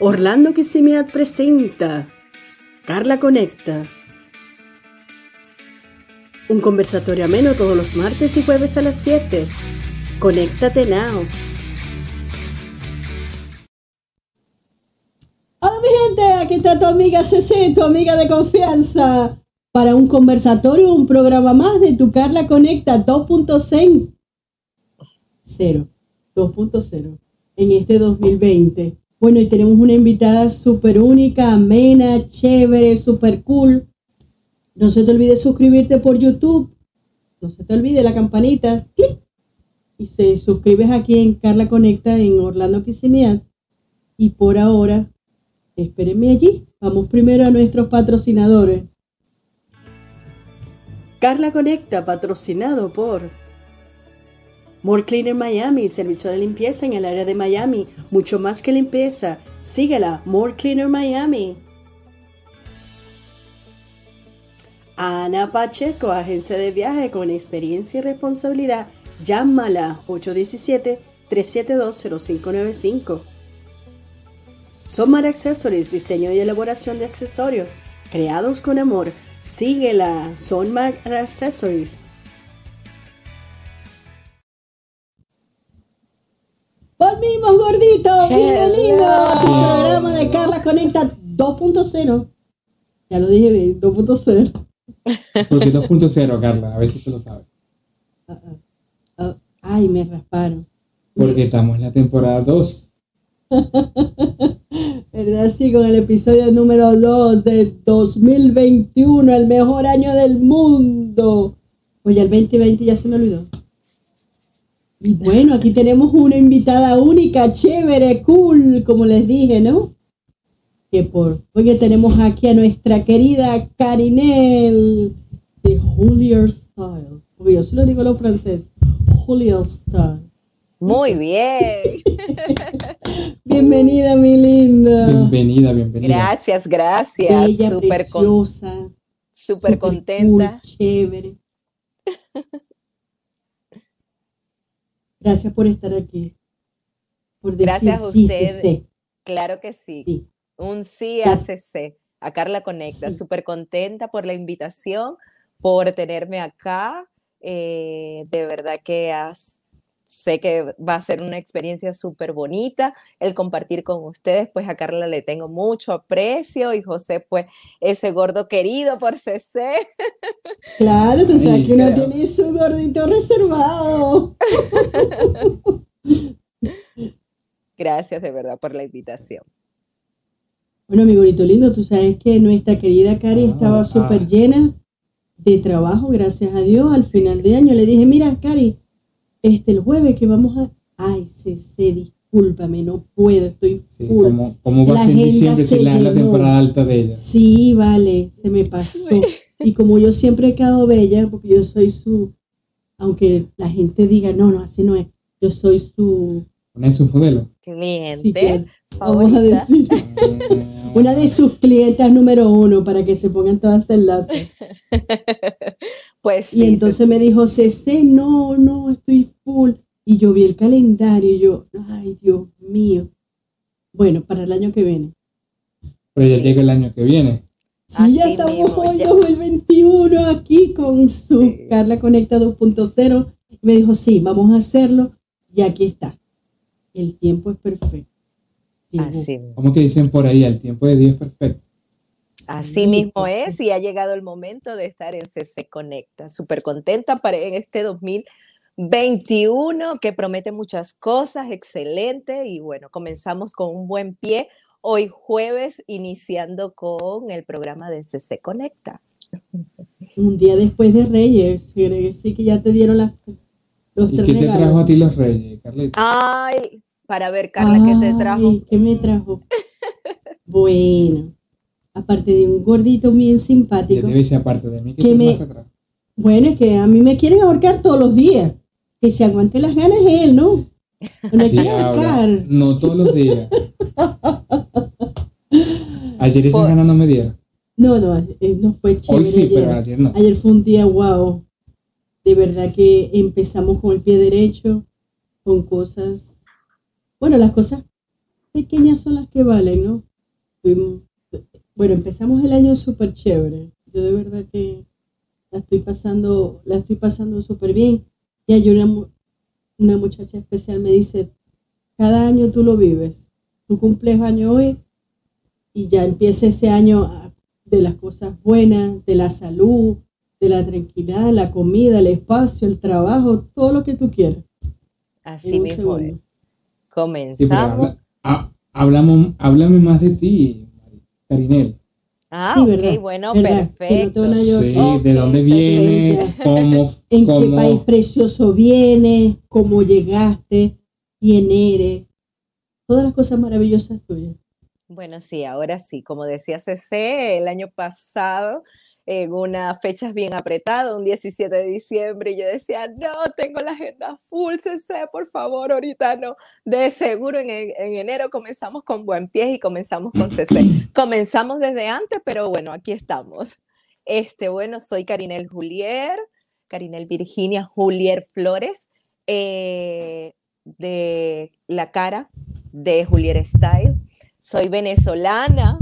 Orlando Kisimiat presenta Carla Conecta. Un conversatorio ameno todos los martes y jueves a las 7. Conéctate now. Hola mi gente, aquí está tu amiga CC, tu amiga de confianza, para un conversatorio, un programa más de tu Carla Conecta 2.0. 2.0 en este 2020. Bueno, y tenemos una invitada súper única, amena, chévere, súper cool. No se te olvide suscribirte por YouTube. No se te olvide la campanita. ¡clic! Y se suscribes aquí en Carla Conecta en Orlando Kissimmee. Y por ahora, espérenme allí. Vamos primero a nuestros patrocinadores. Carla Conecta, patrocinado por More Cleaner Miami, servicio de limpieza en el área de Miami, mucho más que limpieza. Síguela, More Cleaner Miami. Ana Pacheco, agencia de viaje con experiencia y responsabilidad. Llámala 817-372-0595. Somar Accessories, diseño y elaboración de accesorios creados con amor. Síguela, Sonmar Accessories. Volvimos, gordito. Bienvenido a tu programa de Carla Conecta 2.0. Ya lo dije bien, 2.0. Porque 2.0, Carla, a si tú lo sabes. Ah, ah, ah, ay, me rasparon. Porque estamos en la temporada 2. ¿Verdad? Sí, con el episodio número 2 de 2021, el mejor año del mundo. Oye, el 2020 ya se me olvidó. Y bueno, aquí tenemos una invitada única, chévere, cool, como les dije, ¿no? Que por oye, tenemos aquí a nuestra querida Carinel de Julier Style. Porque yo se lo digo a los franceses, Julier Style. Muy bien. Bienvenida, mi linda. Bienvenida, bienvenida. Gracias, gracias. Bella, Súper con- preciosa. súper contenta. cool, chévere. Gracias por estar aquí. Por decir Gracias a sí, sí, sí, Claro que sí. sí. Un sí a CC, a Carla Conecta. Súper contenta por la invitación, por tenerme acá. Eh, de verdad que has- sé que va a ser una experiencia súper bonita el compartir con ustedes. Pues a Carla le tengo mucho aprecio y José, pues ese gordo querido por CC. Claro, tú sabes que uno tiene su gordito reservado. Gracias de verdad por la invitación. Bueno, mi gordito lindo, tú sabes que nuestra querida Cari Ah, estaba ah. súper llena de trabajo, gracias a Dios. Al final de año le dije, mira, Cari, este el jueves que vamos a... Ay, CC, discúlpame, no puedo, estoy Sí, full. ¿cómo, cómo va La a ser en agenda diciembre se si la, temporada alta de ella? Sí, vale, se me pasó. Y como yo siempre he quedado bella, porque yo soy su, aunque la gente diga, no, no, así no es, yo soy su, Una de sus modelos. Cliente. sí, vamos a decir, una de sus clientes número uno, para que se pongan todas en la... Pues Y sí, entonces me dijo, Cece, no, no, estoy full. Y yo vi el calendario y yo, ay, Dios mío. Bueno, para el año que viene. Pero ya llega el año que viene. Sí, ya estamos mismo, hoy, ya. 2021, aquí con su Sí. Carla Conecta 2.0. Me dijo, sí, vamos a hacerlo. Y aquí está. El tiempo es perfecto. Así, Como que dicen por ahí, el tiempo de Dios es perfecto. Así Sí, mismo es y ha llegado el momento de estar en CC Conecta. Súper contenta para en este 2021 que promete muchas cosas, excelente y bueno, comenzamos con un buen pie. Hoy jueves iniciando con el programa de CC Conecta. Un día después de Reyes. quiere decir que ya te dieron las, los ¿Y tres qué te trajo a ti los reyes, Carlita? Ay, para ver Carla, ¿qué te trajo? ¿qué me trajo? bueno, aparte de un gordito bien Ya simpático. te dice aparte de mí, ¿qué que te me- trajo? Bueno, es que a mí me quieren ahorcar todos los días. Que se aguante las ganas él, ¿no? No me Sí, quiere ahora, ahorcar. no todos los días. Ayer esa Por- gana no me dieron. No, no, eh, no fue chévere Hoy sí, ayer. pero ayer no. Ayer fue un día wow. De verdad que empezamos con el pie derecho, con cosas. Bueno, las cosas pequeñas son las que valen, ¿no? Fuimos- bueno, empezamos el año súper chévere. Yo de verdad que la estoy pasando, la estoy pasando súper bien. Y hay una, mu- una muchacha especial me dice, cada año tú lo vives. Tú cumples año hoy y ya empieza ese año a- de las cosas buenas, de la salud, de la tranquilidad, la comida, el espacio, el trabajo, todo lo que tú quieras. Así mismo. Sí, Comenzamos. habla- ha- hablamos, háblame más de ti, Carinel. Ah, Sí, ok, ¿verdad? bueno, perfecto. Sí, de dónde viene, cómo, ¿En qué país precioso vienes? ¿Cómo llegaste? ¿Quién eres? Todas las cosas maravillosas tuyas. Bueno, sí, ahora sí, como decía CC, el año pasado, en unas fechas bien apretadas, un 17 de diciembre, y yo decía, no, tengo la agenda full, CC, por favor, ahorita no. De seguro en, en- en enero comenzamos con buen pie y comenzamos con CC. Comenzamos desde antes, pero bueno, aquí estamos. Este, bueno, soy Carinel Julier, Carinel Virginia Julier Flores, eh, de La Cara, de Julier Style. Soy venezolana,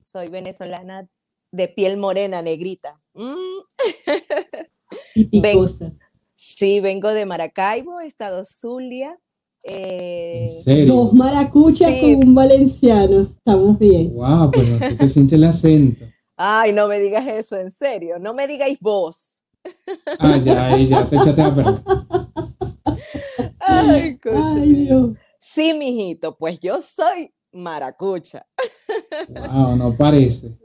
soy venezolana de piel morena, negrita. Mm, Y Ven. picosa. sí, vengo de Maracaibo, estado Zulia. eh, ¿En serio? Dos maracuchas Sí. con un valenciano. Estamos bien. Wow, pues no sé qué siente el acento. ay, no me digas eso, en serio, no me digáis vos. Ah, ya, ahí ya te echaste a perder. Ay, Dios. Sí, mijito, pues yo soy maracucha. Wow, no parece.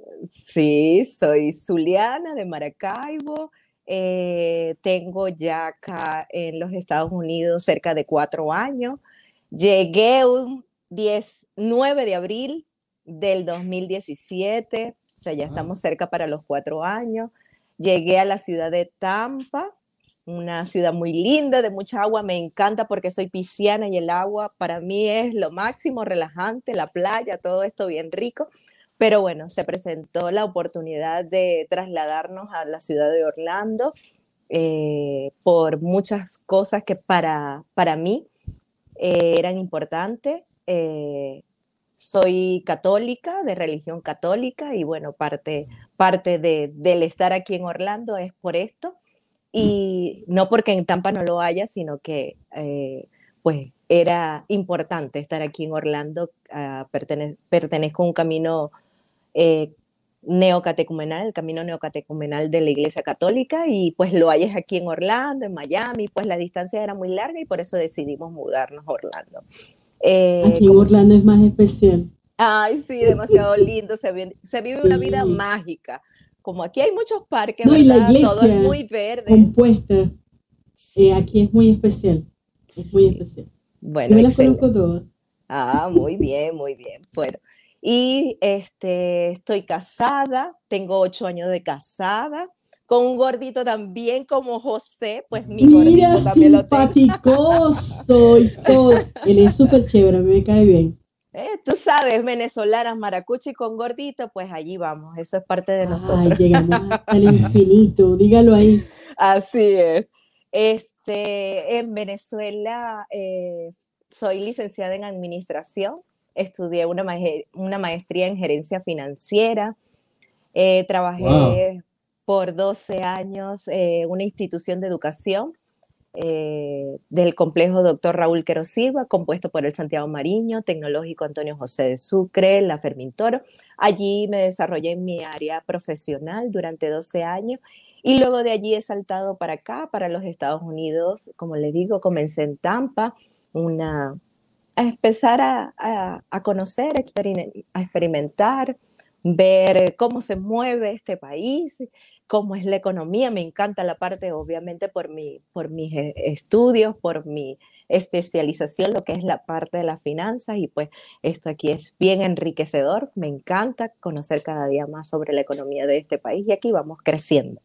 Sí, soy zuliana de Maracaibo. eh, tengo ya acá en los Estados Unidos cerca de cuatro años. Llegué un 10, 9 de abril del 2017, o sea, ya estamos cerca para los cuatro años. Llegué a la ciudad de Tampa, una ciudad muy linda, de mucha agua. Me encanta porque soy pisciana y el agua para mí es lo máximo, relajante, la playa, todo esto bien rico. Pero bueno, se presentó la oportunidad de trasladarnos a la ciudad de Orlando eh, por muchas cosas que para, para mí eh, eran importantes. Eh, soy católica, de religión católica, y bueno, parte, parte de, del estar aquí en Orlando es por esto. Y no porque en Tampa no lo haya, sino que pues era importante estar aquí en Orlando. ah, pertene- pertenezco a un camino eh, neocatecumenal, el camino neocatecumenal de la Iglesia Católica, y pues lo hayas aquí en Orlando, en Miami, pues la distancia era muy larga y por eso decidimos mudarnos a Orlando. Eh, Aquí en como- Orlando es más especial. Ay, sí, demasiado lindo, se, vi- se vive una vida Sí. mágica. Como aquí hay muchos parques, No, y la ¿verdad? Todo iglesia es muy verde. Compuesta. eh, aquí es muy especial. Es muy Sí. especial. Bueno, Yo me las conozco todas. Ah, muy bien, muy bien. Bueno, y este, estoy casada, tengo ocho años de casada, con un gordito también como José, pues mi Mira, gordito también lo tengo. simpaticoso y todo. Él es súper chévere, me cae bien. Eh, tú sabes, venezolanas, maracuchi con gordito, pues allí vamos, eso es parte de Ay, nosotros. llegamos hasta el infinito. Dígalo ahí. Así es. Este, en Venezuela eh, soy licenciada en administración, estudié una, maje- una maestría en gerencia financiera, eh, trabajé por 12 años eh, en una institución de educación eh, del complejo Dr. Raúl Quero Silva, compuesto por el Santiago Mariño, Tecnológico Antonio José de Sucre, la Fermín Toro. Allí me desarrollé en mi área profesional durante 12 años y luego de allí he saltado para acá, para los Estados Unidos. Como les digo, comencé en Tampa, una, a empezar a, a- a conocer, a experime- a experimentar, ver cómo se mueve este país, cómo es la economía. Me encanta la parte, obviamente, por, mi, por mis eh, estudios, por mi especialización, lo que es la parte de las finanzas. Y pues esto aquí es bien enriquecedor. Me encanta conocer cada día más sobre la economía de este país y aquí vamos creciendo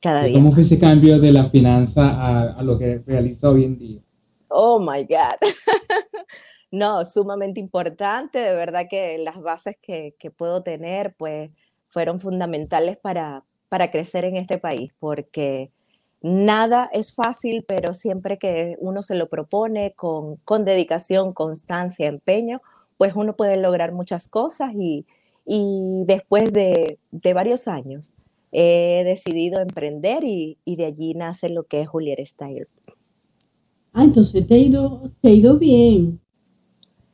cada día. ¿Cómo fue ese cambio de la finanza a, a lo que realiza hoy en día? Oh my God. No, sumamente importante, de verdad que las bases que, que puedo tener, pues, fueron fundamentales para, para crecer en este país, porque nada es fácil, pero siempre que uno se lo propone con, con dedicación, constancia, empeño, pues uno puede lograr muchas cosas y, y después de, de, varios años he decidido emprender y, y, de allí nace lo que es Juliet Style. Ah, entonces te ha ido, te ha ido bien.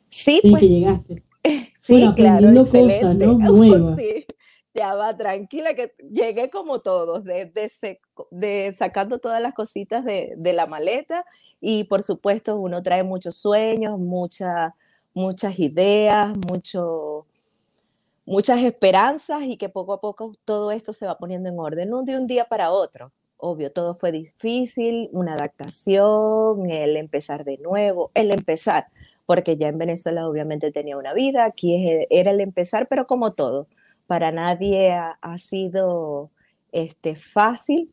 Sí, desde pues, que llegaste. Sí, bueno, claro, cosas, ¿no? Nuevas. Sí, ya va tranquila, que llegué como todos, de, de, de sacando todas las cositas de, de, la maleta y por supuesto uno trae muchos sueños, mucha, muchas ideas, mucho, muchas esperanzas y que poco a poco todo esto se va poniendo en orden, no de un día para otro. Obvio, todo fue difícil, una adaptación, el empezar de nuevo, el empezar porque ya en Venezuela obviamente tenía una vida, aquí era el empezar, pero como todo, para nadie ha, sido este, fácil,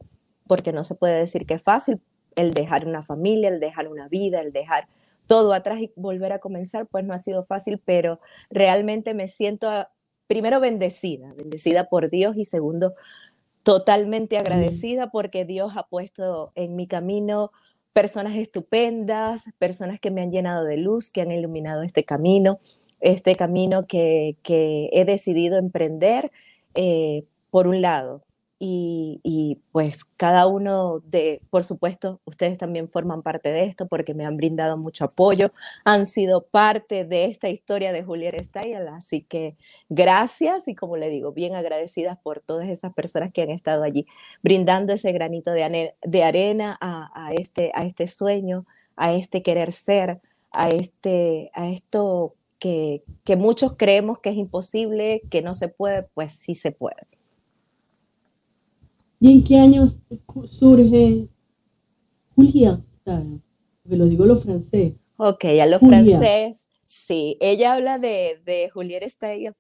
porque no se puede decir que es fácil el dejar una familia, el dejar una vida, el dejar todo atrás y volver a comenzar, pues no ha sido fácil, pero realmente me siento ah, primero bendecida, bendecida por Dios y segundo totalmente agradecida porque Dios ha puesto en mi camino personas estupendas, personas que me han llenado de luz, que han iluminado este camino, este camino que, que he decidido emprender, eh, por un lado. Y, pues cada uno de, por supuesto, ustedes también forman parte de esto porque me han brindado mucho apoyo, han sido parte de esta historia de Julieta Style, así que gracias y como le digo, bien agradecidas por todas esas personas que han estado allí brindando ese granito de, de arena a, a, este, a este sueño, a este querer ser, a, este, a esto que, que muchos creemos que es imposible, que no se puede, pues sí se puede. ¿Y en qué años surge Julia Porque lo digo lo francés. Ok, a lo Julia. francés, sí. Ella habla de, de Juliette Steyer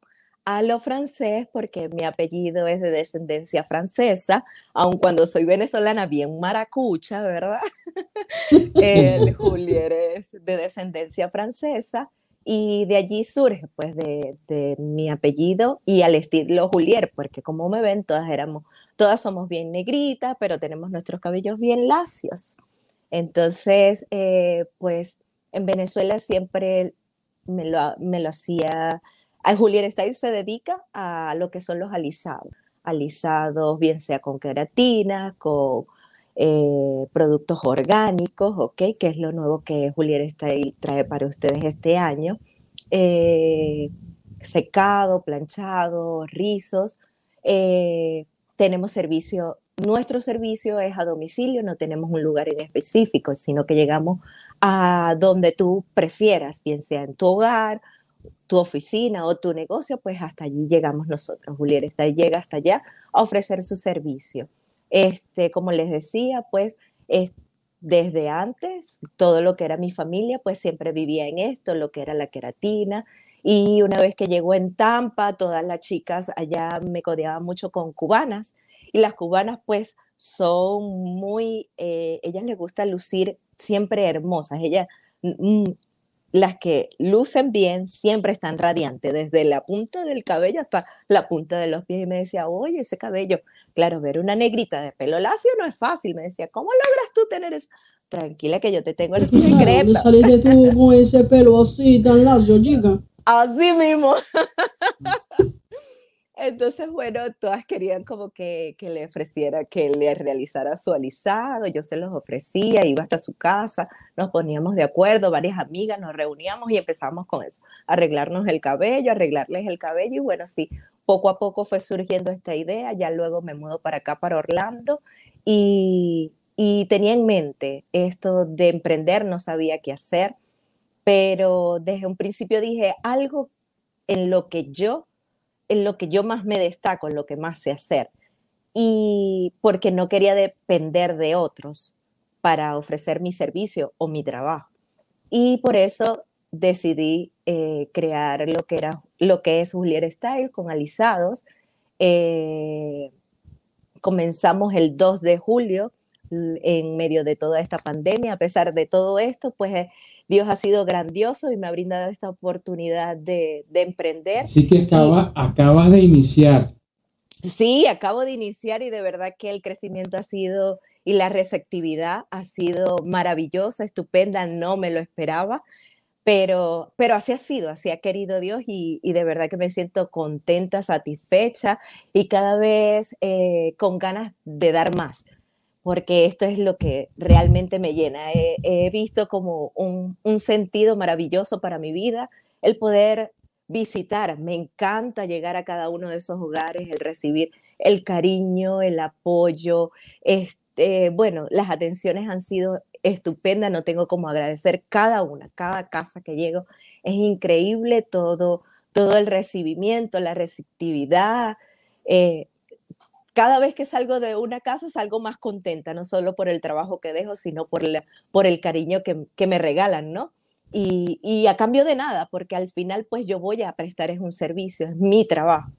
a lo francés porque mi apellido es de descendencia francesa, aun cuando soy venezolana bien maracucha, ¿verdad? El Juliet es de descendencia francesa y de allí surge pues de, de mi apellido y al estilo Julier, porque como me ven, todas éramos todas somos bien negritas, pero tenemos nuestros cabellos bien lacios. Entonces, eh, pues en Venezuela siempre me lo, me lo hacía, a Juliet Style se dedica a lo que son los alisados, alisados bien sea con queratina, con eh, productos orgánicos, ¿ok? Que es lo nuevo que Juliet Style trae para ustedes este año. Eh, secado, planchado, rizos, eh, tenemos servicio, nuestro servicio es a domicilio, no tenemos un lugar en específico, sino que llegamos a donde tú prefieras, bien sea en tu hogar, tu oficina o tu negocio, pues hasta allí llegamos nosotros. Está, llega hasta allá a ofrecer su servicio. Este, como les decía, pues es, desde antes, todo lo que era mi familia, pues siempre vivía en esto, lo que era la queratina, y una vez que llegó en Tampa, todas las chicas allá me codeaban mucho con cubanas. Y las cubanas pues son muy, eh, ellas les gusta lucir siempre hermosas. Ellas, mm, las que lucen bien, siempre están radiantes, desde la punta del cabello hasta la punta de los pies. Y me decía, oye, ese cabello, claro, ver una negrita de pelo lacio no es fácil. Me decía, ¿cómo logras tú tener eso? Tranquila que yo te tengo el secreto. ¿Dónde saliste tú con ese pelo así tan lacio, chica? Así mismo. Entonces, bueno, todas querían como que, que, le ofreciera, que le realizara su alisado, yo se los ofrecía, iba hasta su casa, nos poníamos de acuerdo, varias amigas, nos reuníamos y empezamos con eso, arreglarnos el cabello, arreglarles el cabello y bueno, sí, poco a poco fue surgiendo esta idea, ya luego me mudo para acá, para Orlando y, y tenía en mente esto de emprender, no sabía qué hacer, pero desde un principio dije algo en lo que yo, en lo que yo más me destaco, en lo que más sé hacer. Y porque no quería depender de otros para ofrecer mi servicio o mi trabajo. Y por eso decidí eh, crear lo que, era, lo que es Juliet Style con alisados. Eh, comenzamos el 2 de julio en medio de toda esta pandemia. A pesar de todo esto, pues eh, Dios ha sido grandioso y me ha brindado esta oportunidad de, de emprender. Así que acaba, y, acabas de iniciar. Sí, acabo de iniciar y de verdad que el crecimiento ha sido y la receptividad ha sido maravillosa, estupenda, no me lo esperaba, pero, pero así ha sido, así ha querido Dios y, de verdad que me siento contenta, satisfecha y cada vez eh, con ganas de dar más, porque esto es lo que realmente me llena. He, visto como un, sentido maravilloso para mi vida el poder visitar. Me encanta llegar a cada uno de esos hogares, el recibir el cariño, el apoyo. Este, bueno, las atenciones han sido estupenda, no tengo como agradecer cada una, cada casa que llego. Es increíble todo, todo el recibimiento, la receptividad. Eh, cada vez que salgo de una casa salgo más contenta, no solo por el trabajo que dejo, sino por, por el cariño que, que me regalan, ¿no? Y, y, a cambio de nada, porque al final pues yo voy a prestar es un servicio, es mi trabajo,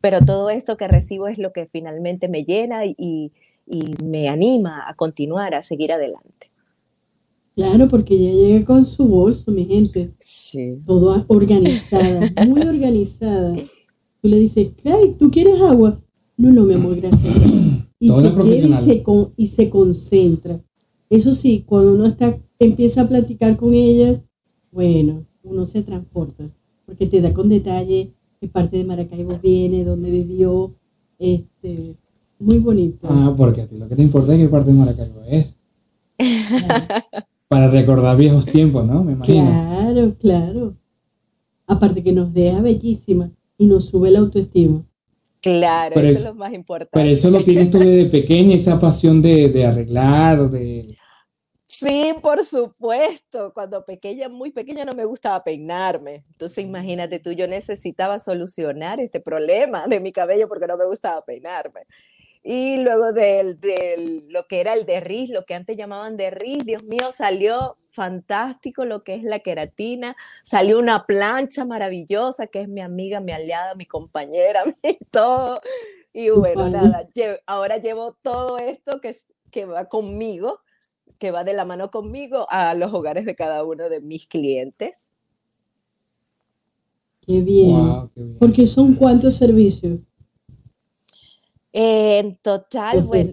pero todo esto que recibo es lo que finalmente me llena y, y me anima a continuar, a seguir adelante. Claro, porque ella llega con su bolso, mi gente. Sí. Todo organizada, muy organizada. Tú le dices, Clay, ¿tú quieres agua? No, no, mi amor, gracias. Y, y, se, y se concentra. Eso sí, cuando uno está, empieza a platicar con ella, bueno, uno se transporta, porque te da con detalle qué parte de Maracaibo viene, dónde vivió, este, muy bonito. Ah, porque a ti lo que te importa es qué parte de Maracaibo es. Para recordar viejos tiempos, ¿no? Me imagino. Claro, claro. Aparte que nos deja bellísima y nos sube la autoestima. Claro, eso es, lo más importante. Pero eso lo tienes tú desde pequeña, esa pasión de, de arreglar, de... Sí, por supuesto. Cuando pequeña, muy pequeña, no me gustaba peinarme. Entonces, imagínate tú, yo necesitaba solucionar este problema de mi cabello porque no me gustaba peinarme. Y luego de, lo que era el derris, lo que antes llamaban derris, Dios mío, salió fantástico lo que es la queratina, salió una plancha maravillosa que es mi amiga, mi aliada, mi compañera, mi todo. Y bueno, nada, ahora llevo todo esto que, que va conmigo, que va de la mano conmigo a los hogares de cada uno de mis clientes. Qué bien. qué bien. Porque son cuántos servicios. En total, bueno,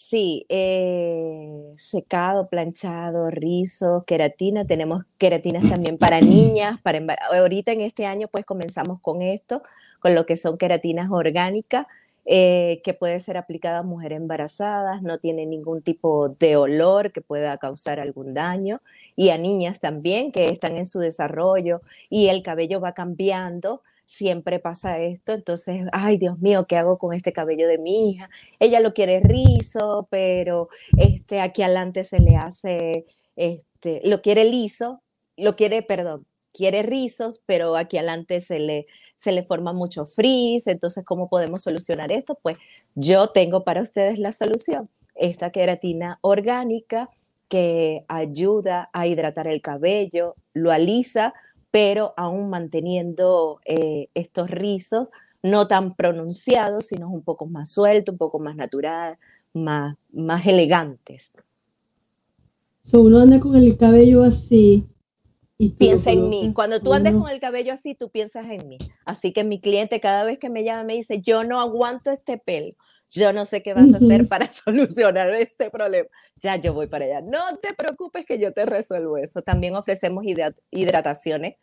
sí, eh, secado, planchado, rizo, queratina, tenemos queratinas también para niñas, para ahorita en este año pues comenzamos con esto, con lo que son queratinas orgánicas, eh, que puede ser aplicada a mujeres embarazadas, no tiene ningún tipo de olor que pueda causar algún daño, y a niñas también que están en su desarrollo y el cabello va cambiando siempre pasa esto, entonces, ay Dios mío, ¿qué hago con este cabello de mi hija? Ella lo quiere rizo, pero este, aquí adelante se le hace, este, lo quiere liso, lo quiere, perdón, quiere rizos, pero aquí adelante se le, se le forma mucho frizz, entonces, ¿cómo podemos solucionar esto? Pues yo tengo para ustedes la solución, esta queratina orgánica que ayuda a hidratar el cabello, lo alisa, pero aún manteniendo eh, estos rizos no tan pronunciados, sino un poco más sueltos, un poco más natural, más, más elegantes. So, uno anda con el cabello así. Y Piensa en mí. Cuando tú andes con el cabello así, tú piensas en mí. Así que mi cliente cada vez que me llama me dice, yo no aguanto este pelo yo no sé qué vas a hacer para solucionar este problema. Ya yo voy para allá. No te preocupes que yo te resuelvo eso. También ofrecemos hidrataciones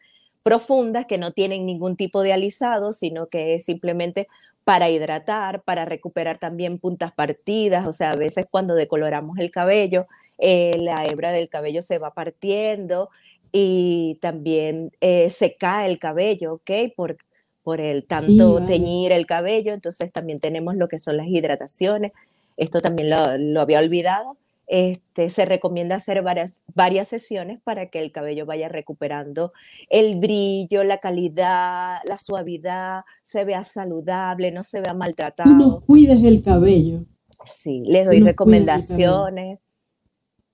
profundas que no tienen ningún tipo de alisado, sino que es simplemente para hidratar, para recuperar también puntas partidas. O sea, a veces cuando decoloramos el cabello, eh, la hebra del cabello se va partiendo y también eh, se cae el cabello, ¿ok? Por, por el tanto teñir el cabello, entonces también tenemos lo que son las hidrataciones, esto también lo, había olvidado, este, se recomienda hacer varias, varias sesiones para que el cabello vaya recuperando el brillo, la calidad, la suavidad, se vea saludable, no se vea maltratado. Tú no cuides el cabello. Sí, les doy recomendaciones.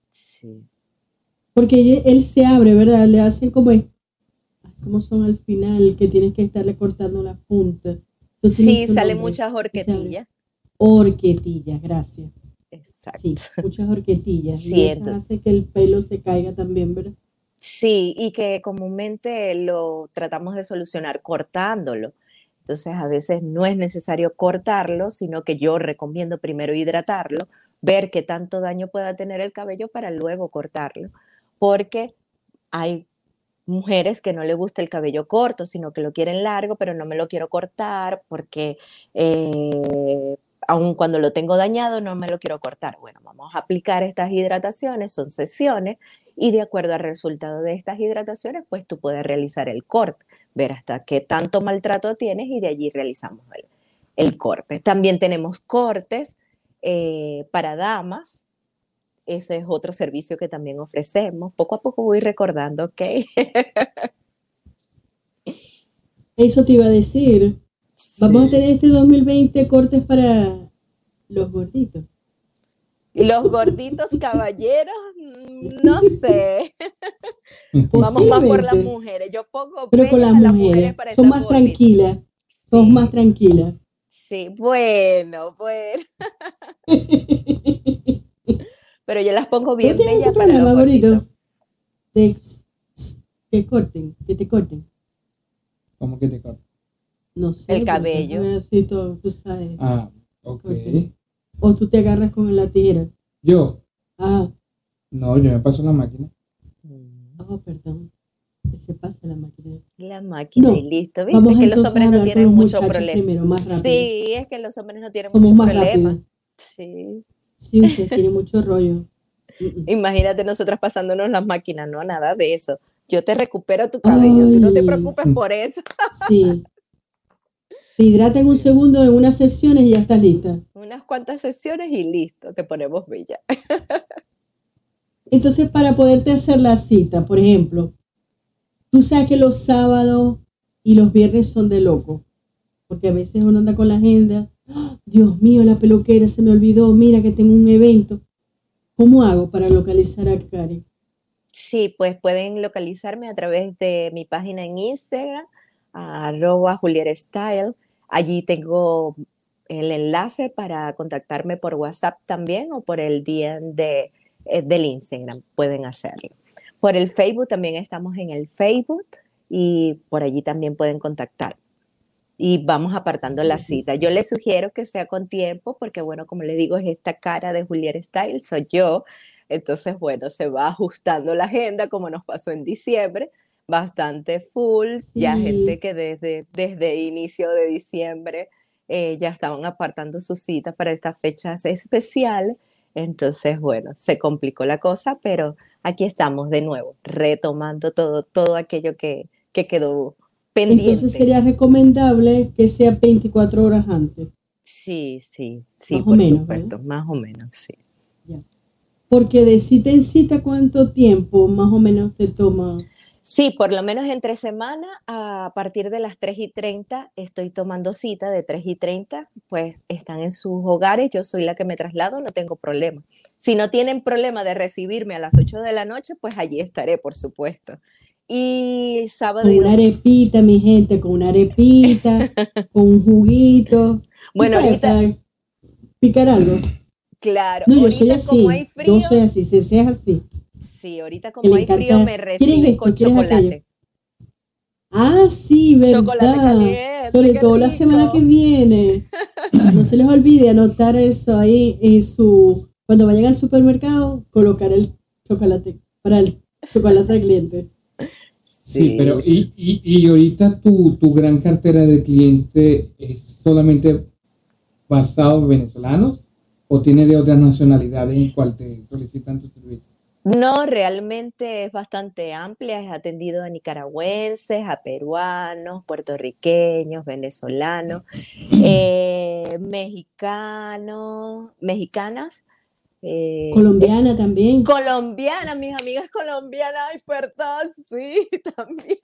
Sí. Porque él se abre, ¿verdad? Le hacen como como son al final, que tienes que estarle cortando las puntas. Sí, sale muchas horquetillas. Horquetillas, gracias. Exacto. Sí, muchas horquetillas. Sí, y eso hace que el pelo se caiga también, ¿verdad? Sí, y que comúnmente lo tratamos de solucionar cortándolo. Entonces, a veces no es necesario cortarlo, sino que yo recomiendo primero hidratarlo ver qué tanto daño pueda tener el cabello para luego cortarlo, porque hay mujeres que no le gusta el cabello corto, sino que lo quieren largo, pero no me lo quiero cortar porque eh, aun cuando lo tengo dañado no me lo quiero cortar. Bueno, vamos a aplicar estas hidrataciones, son sesiones y de acuerdo al resultado de estas hidrataciones, pues tú puedes realizar el corte, ver hasta qué tanto maltrato tienes y de allí realizamos el, corte. También tenemos cortes eh, para damas, ese es otro servicio que también ofrecemos. Poco a poco voy recordando, ¿ok? Eso te iba a decir. Vamos a tener este 2020 cortes para los gorditos. Los gorditos caballeros, mm, no sé. Vamos más por las mujeres. Yo pongo Pero con las, mujeres, son más tranquilas. Son más tranquilas. Sí, bueno, bueno. Pero yo las pongo bien bellas ese para problema, gordito? De, que corten, que te corten. ¿Cómo que te corten? No sé. El cabello. Todo, tú sabes. Ah, ok. O tú te agarras con la tijera. ¿Yo? Ah. No, yo me paso la máquina. Oh, perdón. Que se pasa la máquina. La máquina y listo. ¿Viste? Vamos que los hombres no tienen mucho problema. Primero, más rápido. Sí, es que los hombres no tienen mucho problema. Sí. Sí, usted tiene mucho rollo. Imagínate nosotras pasándonos las máquinas, no, nada de eso. Yo te recupero tu cabello, tú no te preocupes por eso. Sí. Te hidrata en un segundo en unas sesiones y ya estás lista. Unas cuantas sesiones y listo, te ponemos bella. Entonces, para poderte hacer la cita, por ejemplo, tú sabes que los sábados y los viernes son de loco, porque a veces uno anda con la agenda Dios mío, la peluquera se me olvidó, mira que tengo un evento. ¿Cómo hago para localizar a Karen? Sí, pues pueden localizarme a través de mi página en Instagram, arroba Style. Allí tengo el enlace para contactarme por WhatsApp también o por el DM de, eh, del Instagram. Pueden hacerlo. Por el Facebook también estamos en el Facebook y por allí también pueden contactar y vamos apartando la cita. Yo les sugiero que sea con tiempo, porque bueno, como le digo, es esta cara de Juliet Style, soy yo. Entonces, bueno, se va ajustando la agenda como nos pasó en diciembre, bastante full, ya gente que desde, desde inicio de diciembre eh, ya estaban apartando su cita para estas fechas especiales. Entonces, bueno, se complicó la cosa, pero aquí estamos de nuevo, retomando todo, todo aquello que, que quedó entonces sería recomendable que sea 24 horas antes. Sí, sí, sí, más por menos, supuesto, más o menos, sí. Porque de cita en cita, ¿cuánto tiempo más o menos te toma? Sí, por lo menos entre semana, a partir de las 3 y 30, estoy tomando cita de 3 y 30, pues están en sus hogares, yo soy la que me traslado, no tengo problema. Si no tienen problema de recibirme a las 8 de la noche, pues allí estaré, por supuesto. Y sábado. Con una arepita, mi gente, con una arepita, con un juguito. Bueno, ahorita. Picar algo. Claro, no, yo soy así. Yo soy así, se sea así. Sí, ahorita como hay frío me reciben con chocolate. Ah, sí, verdad. Chocolate caliente, Sobre todo la semana que viene. No se les olvide anotar eso ahí en su. Cuando vayan al supermercado, colocar el chocolate para el chocolate cliente. Sí, pero y, y, y ahorita tu, tu, gran cartera de cliente es solamente basado en venezolanos o tiene de otras nacionalidades en cual te solicitan tu servicio? No, realmente es bastante amplia. He atendido a nicaragüenses, a peruanos, puertorriqueños, venezolanos, eh, mexicanos, mexicanas eh, colombiana también. Colombiana, mis amigas colombianas, ay, perdón, sí, también,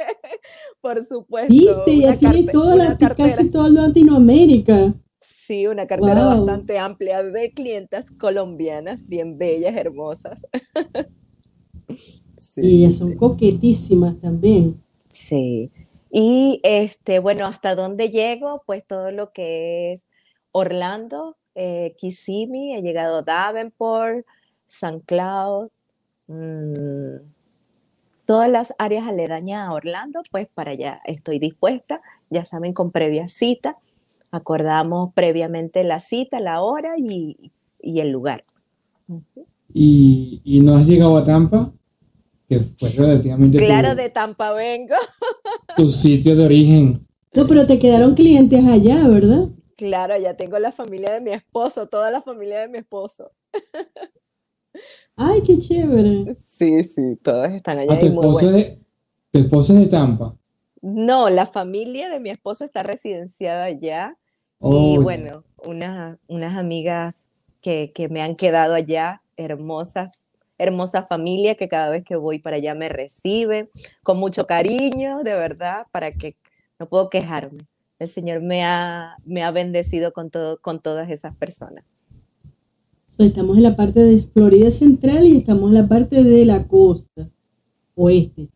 por supuesto. Viste, ya tiene toda la, casi toda Latinoamérica. Sí, una cartera bastante amplia de clientas colombianas, bien bellas, hermosas. sí, y ellas son coquetísimas también. Sí. Y este, bueno, ¿hasta dónde llego? Pues todo lo que es Orlando, eh, Kissimmee, he llegado a Davenport, San Cloud, mm, todas las áreas aledañas a Orlando, pues para allá estoy dispuesta, ya saben, con previa cita, acordamos previamente la cita, la hora y, el lugar. y, y no has llegado a Tampa, que fue relativamente Claro, tu, de Tampa vengo. tu sitio de origen. No, pero te quedaron clientes allá, ¿verdad? Claro, ya tengo la familia de mi esposo, toda la familia de mi esposo. Ay, qué chévere. Sí, sí, todos están allá. Ah, tu y muy esposo, bueno. de, tu esposo es de Tampa. No, la familia de mi esposo está residenciada allá. Oh, y ya. bueno, unas, unas amigas que, que me han quedado allá, hermosas, hermosa familia que cada vez que voy para allá me recibe con mucho cariño, de verdad, para que no puedo quejarme. El Señor me ha, me ha bendecido con, todo, con todas esas personas. So, Estamos en la parte de Florida Central y estamos en la parte de la costa oeste.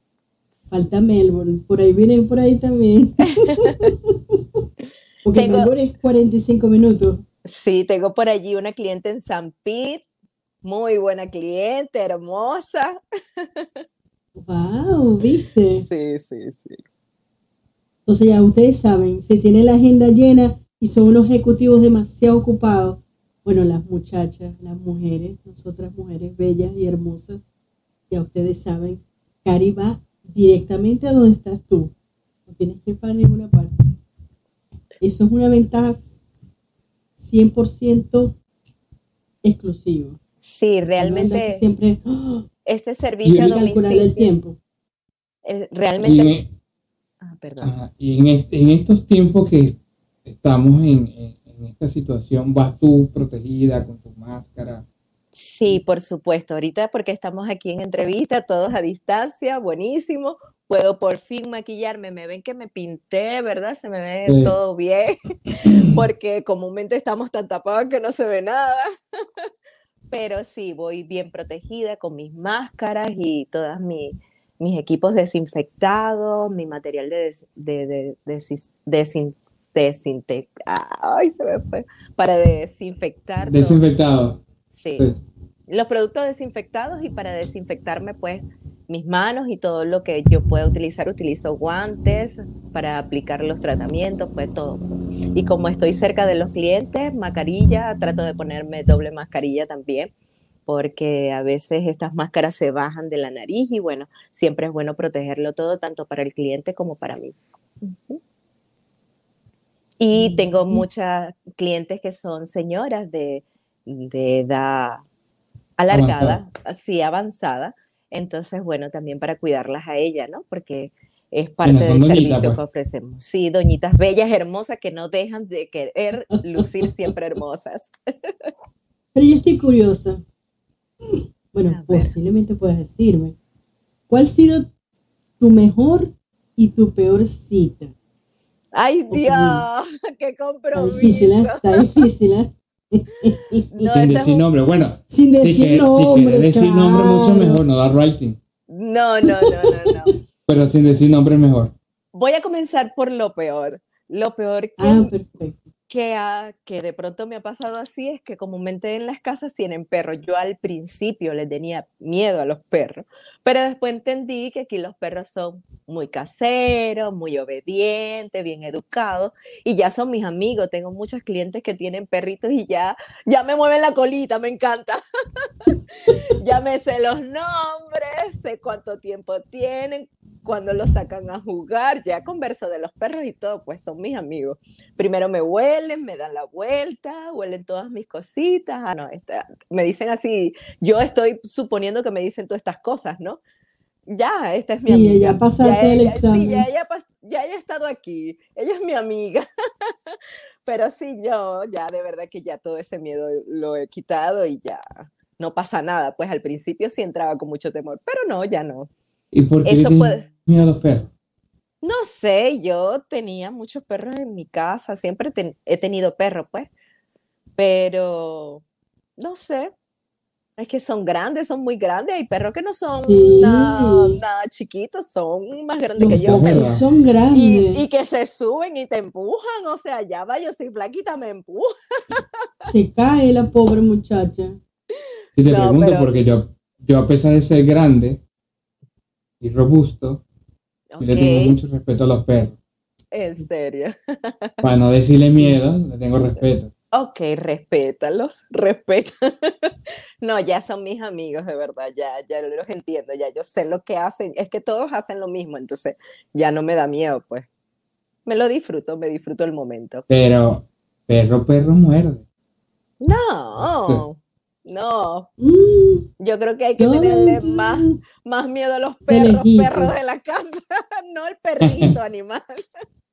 Falta Melbourne. Por ahí vienen por ahí también. Porque Tengo- Melbourne es 45 minutos. Sí, tengo por allí una cliente en San Pete, muy buena cliente, hermosa. Wow, ¿viste? Sí, sí, sí. Entonces ya ustedes saben, si tienen la agenda llena y son unos ejecutivos demasiado ocupados, bueno, las muchachas, las mujeres, nosotras mujeres bellas y hermosas, ya ustedes saben, Cari va directamente a donde estás tú. No tienes que ir para ninguna parte. Eso es una ventaja 100% exclusiva. Sí, realmente siempre ¡ah! este y servicio a calcular el domicilio, tiempo. Y, realmente, en, ah, perdón. ajá, y en, en estos tiempos que estamos en, en- en esta situación, vas tú protegida con tu máscara. Sí, por supuesto. Ahorita porque estamos aquí en entrevista, todos a distancia, buenísimo. Puedo por fin maquillarme. Me ven que me pinté, ¿verdad? Se me ve Sí. todo bien, porque comúnmente estamos tan tapados que no se ve nada. Pero sí, voy bien protegida con mis máscaras y todos mis equipos desinfectados, mi material de, des- de, de- desis- desin- desinte- Ay, se me fue. Para desinfectar. Desinfectado. Sí. Sí. Los productos desinfectados y para desinfectarme, pues, mis manos y todo lo que yo pueda utilizar, utilizo guantes para aplicar los tratamientos, pues todo. Y como estoy cerca de los clientes, mascarilla, trato de ponerme doble mascarilla también, porque a veces estas máscaras se bajan de la nariz y bueno, siempre es bueno protegerlo todo, tanto para el cliente como para mí. Y tengo Ujú. muchas clientes que son señoras de, de edad alargada, así avanzada. Entonces, bueno, también para cuidarlas a ellas, ¿no? Porque es parte del doñitas, servicio pues. que ofrecemos. Sí, doñitas bellas, hermosas, que no dejan de querer lucir siempre hermosas. Pero yo estoy curiosa. Bueno, posiblemente puedas decirme. ¿Cuál ha sido tu mejor y tu peor cita? ¡Ay. Dios! ¡Qué Está compromiso! difícil, ¿eh? Está difícil, ¿eh? No, sin decir un- nombre. Bueno, Sin si, decir que- si nombre. quieres decir nombre, mucho mejor, no da rating. no, no, no, no, no. Pero sin decir nombre, mejor. Voy a comenzar por lo peor. Lo peor que, Ah, perfecto. Que, ha- que de pronto me ha pasado así es que comúnmente en las casas tienen perros. Yo al principio le tenía miedo a los perros, pero después entendí que aquí los perros son muy caseros, muy obedientes, bien educados y ya son mis amigos. Tengo muchos clientes que tienen perritos y ya, ya me mueven la colita, me encanta. ya me sé los nombres, sé cuánto tiempo tienen, cuando los sacan a jugar, ya converso de los perros y todo, pues son mis amigos primero me huelen, me dan la vuelta, huelen todas mis cositas. Ah, no, esta- me dicen así, yo estoy suponiendo que me dicen todas estas cosas, ¿no? Ya, esta es mi Sí, amiga. ya pasaste el ella- sí, examen. ya, ella ya ella ha estado aquí, ella es mi amiga. Pero sí, yo ya de verdad que ya todo ese miedo lo he quitado y ya no pasa nada. Pues al principio sí entraba con mucho temor, pero no, ya no. ¿Y por qué Eso puede- miedo a los perros? No sé, yo tenía muchos perros en mi casa, siempre ten- he tenido perros, pues, pero no sé, es que son grandes, son muy grandes, hay perros que no son Sí. nada, nada chiquitos, son más grandes que yo, pero- son grandes. y, y que se suben y te empujan, o sea, ya va, yo soy flaquita, me empuja. Se cae la pobre muchacha. Y te No, pregunto, pero- porque yo, yo a pesar de ser grande y robusto, yo le tengo mucho respeto a los perros. en serio. Para no decirle miedo, le tengo respeto. Ok, respétalos, respeta. no, ya son mis amigos, de verdad, ya, ya los entiendo, ya yo sé lo que hacen, es que todos hacen lo mismo, entonces ya no me da miedo, pues. Me lo disfruto, me disfruto el momento. Pero, perro, perro muerde. No, no. Mm, Yo creo que hay que tenerle entiendo. más, más miedo a los perros, perros de la casa, no el perrito animal.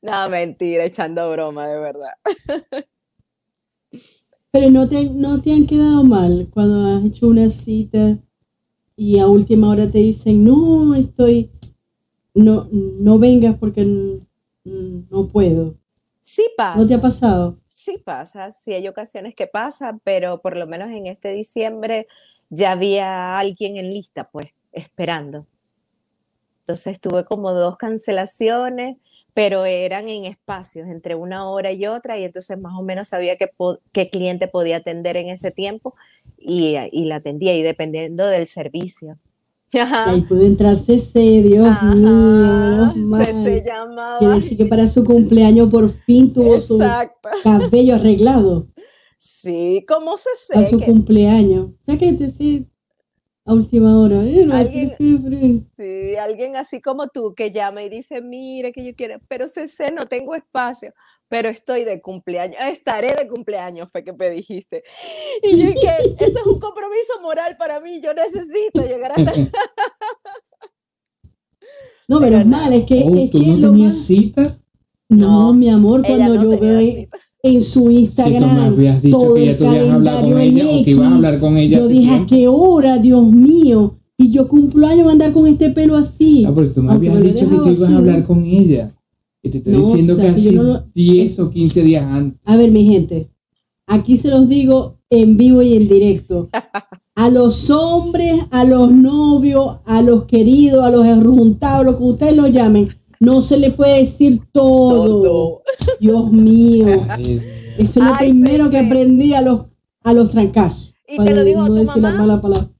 No, mentira, echando broma, de verdad. Pero no te, no te han quedado mal cuando has hecho una cita y a última hora te dicen, no, estoy, no, no vengas porque no puedo. Sí pasa. ¿No te ha pasado? Sí pasa, sí hay ocasiones que pasa, pero por lo menos en este diciembre ya había alguien en lista, pues, esperando. Entonces tuve como dos cancelaciones, pero eran en espacios entre una hora y otra, y entonces más o menos sabía qué, cliente podía atender en ese tiempo y la atendía, y dependiendo del servicio. Y ahí pudo entrar CC, Dios ajá, mío, menos llamaba. Quiere decir que para su cumpleaños por fin tuvo su cabello arreglado. Sí, ¿cómo se para su que cumpleaños. O sea que sí, a última hora. Eh, no, Alguien-. Sí, alguien así como tú que llama y dice, mire que yo quiero, pero CC no tengo espacio, pero estoy de cumpleaños, estaré de cumpleaños, fue que me dijiste. Y yo que eso es un compromiso moral para mí, yo necesito llegar hasta... No, Pero no. mal, es que, Oh, es ¿tú que no tenías más- cita? No, No, mi amor, cuando no yo veo en, su Si tú me Instagram habías dicho todo que ya el tú ibas a hablar con ella o que ibas a hablar con ella yo dije, ¿a qué hora, Dios mío? Y yo cumplo años voy a andar con este pelo así. Ah, pero tú me habías dicho que tú ibas a hablar con ella. Y te estoy No, diciendo o sea, que hace no lo- 10 o 15 días antes. A ver, mi gente, aquí se los digo en vivo y en directo. A los hombres, a los novios, a los queridos, a los juntados, lo que ustedes lo llamen, no se le puede decir todo. Todo. Dios mío. Eso es lo Ay, primero sí, que sí. aprendí a los, a los trancazos. ¿Y te lo dijo no tu decir la mamá? mala palabra.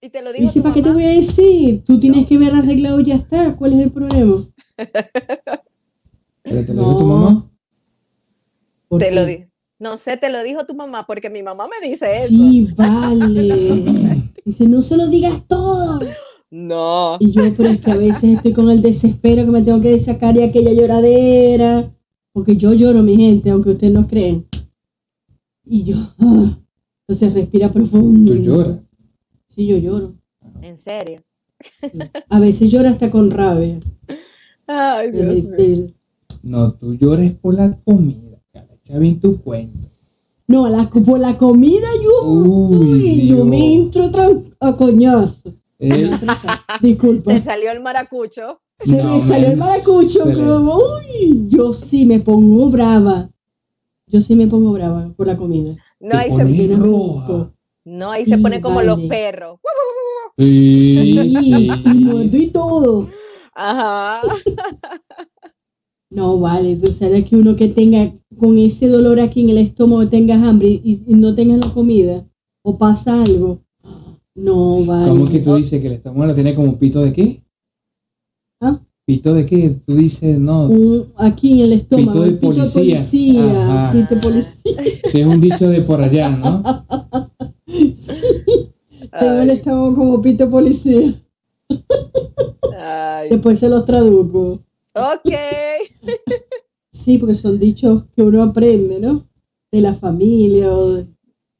Y te lo digo Dice, ¿para qué te voy a decir? Tú tienes que ver arreglado y ya está. ¿Cuál es el problema? ¿Pero te lo dijo tu mamá? ¿Por Te lo dijo. No sé, te lo dijo tu mamá, porque mi mamá me dice eso. Sí, vale. Dice, no se lo digas todo. No. Y yo, pero es que a veces estoy con el desespero que me tengo que sacar y aquella lloradera. Porque yo lloro, mi gente, aunque ustedes no creen. Y yo, ah. entonces respira profundo. Tú lloras. Sí, yo lloro. En serio. A veces lloro hasta con rabia. Ay, Dios de- mío. de- No, tú llores por la comida. cara. Echa bien tu cuento. no, la, por la comida yo, Uy, uy, yo me entro a coñazo. Eh, Disculpa. Se salió el maracucho. Se No, me salió el maracucho. como, uy, yo sí me pongo brava. Yo sí me pongo brava por la comida. No, ahí se, Pero roja. no, ahí se pone como los perros. Sí, y muerdo y todo. Ajá. No, vale, tú sabes que uno que tenga con ese dolor aquí en el estómago, tengas hambre y, y no tengas la comida, o pasa algo. No, vale. ¿Cómo que tú dices que el estómago lo tiene como pito de qué? ¿Ah? ¿Pito de qué? Tú dices, no, Un- aquí en el estómago, Pito de el pito de policía. pito de policía. si es un dicho de por allá, ¿no? Tengo el estómago como pito de policía. ay. Después se los traduzco. Ok. Sí, porque son dichos que uno aprende, ¿no? De la familia o de-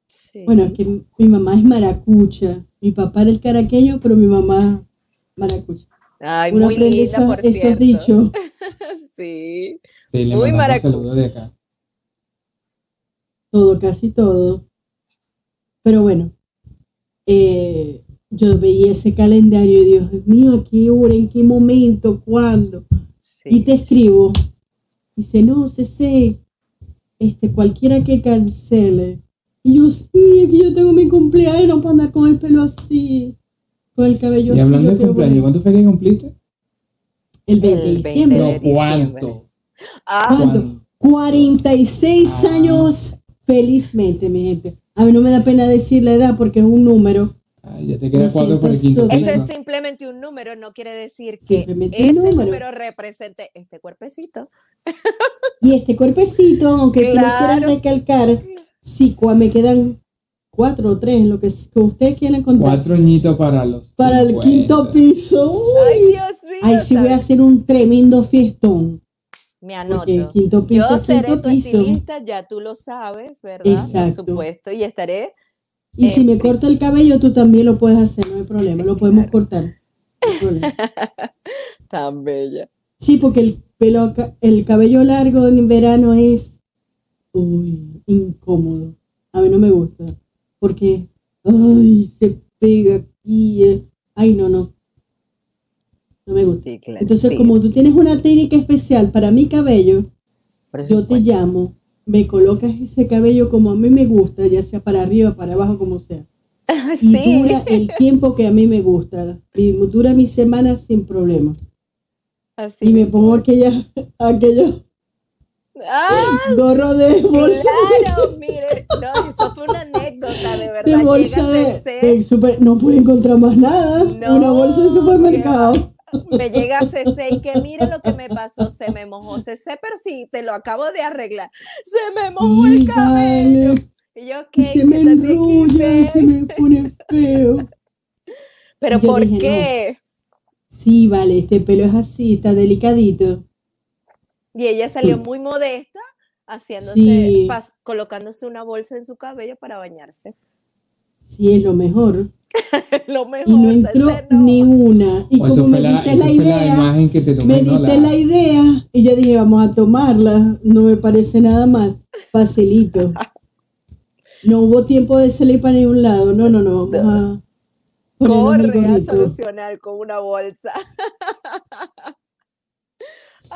Sí. Bueno, es que mi mamá es maracucha. Mi papá era el caraqueño, pero mi mamá maracucha. Ay, Uno muy linda, esos, por esos cierto. dichos. Sí. Sí, le Muy saludos de acá. Todo, casi todo. Pero bueno, eh, yo veía ese calendario y Dios mío, ¿a qué hora? ¿En qué momento? ¿Cuándo? Y te escribo. Dice, no, CC, este, cualquiera que cancele. Y yo, sí, es que yo tengo mi cumpleaños, no puedo andar con el pelo así, con el cabello Y así. hablando yo de cumpleaños, poner- ¿cuánto fue que cumpliste? El 20 de El 20 diciembre. de No, diciembre. ¿cuánto? Ah, ¿Cuánto? 46 Ah. años felizmente, mi gente. A mí no me da pena decir la edad porque es un número Ay, ya te queda cuatro por el quinto. Ese es simplemente un número, no quiere decir que Simplemente un ese número. número represente este cuerpecito. Y este cuerpecito, aunque tú lo quieras Claro. recalcar, sí, me quedan cuatro o tres, lo que, que ustedes quieran contar. Cuatro añitos para los. Para el 50. quinto piso. Uy. Ay, Dios mío. Ahí sí voy a hacer un tremendo fiestón. Me Porque anoto. quinto piso, Yo seré quinto tu piso. estilista, ya tú lo sabes, ¿verdad? Exacto. Por supuesto. Y estaré. Y si me corto el cabello, tú también lo puedes hacer, no hay problema, lo podemos cortar. No hay problema. tan bella. Sí, porque el pelo, el cabello largo en verano es uy, incómodo. A mí no me gusta. Porque, ay, se pega aquí. eh. Ay, no, no. No me gusta. Sí, claro. Entonces, sí, como tú tienes una técnica especial para mi cabello, yo te llamo, me colocas ese cabello como a mí me gusta, ya sea para arriba, para abajo, como sea. Y Sí. dura el tiempo que a mí me gusta. Y dura mi semana sin problema. Así Y me pongo es. aquella, aquello ¡Ah! gorro de bolsa, Claro, mire, no, eso fue una anécdota, de verdad. de bolsa de, de super- no pude encontrar más nada. No, una bolsa de supermercado. me llega CC y que mire lo que me pasó, se me mojó CC, pero sí, te lo acabo de arreglar. Se me mojó Sí, el cabello. vale. Y yo, Y ¿qué? se me enrolla se me pone feo. Pero Yo ¿por dije, no. qué? Sí, vale, este pelo es así, está delicadito. Y ella salió muy modesta, haciéndose, Sí. pas- colocándose una bolsa en su cabello para bañarse. Sí, es lo mejor. Lo mejor, Y no entró no. ni una. Y O como me la, diste la la idea, imagen que te tomé. me ¿no? diste la idea y yo dije, vamos a tomarla. No me parece nada mal. Facilito. No hubo tiempo de salir para ningún lado. No, no, no. Vamos a Corre a solucionar con una bolsa.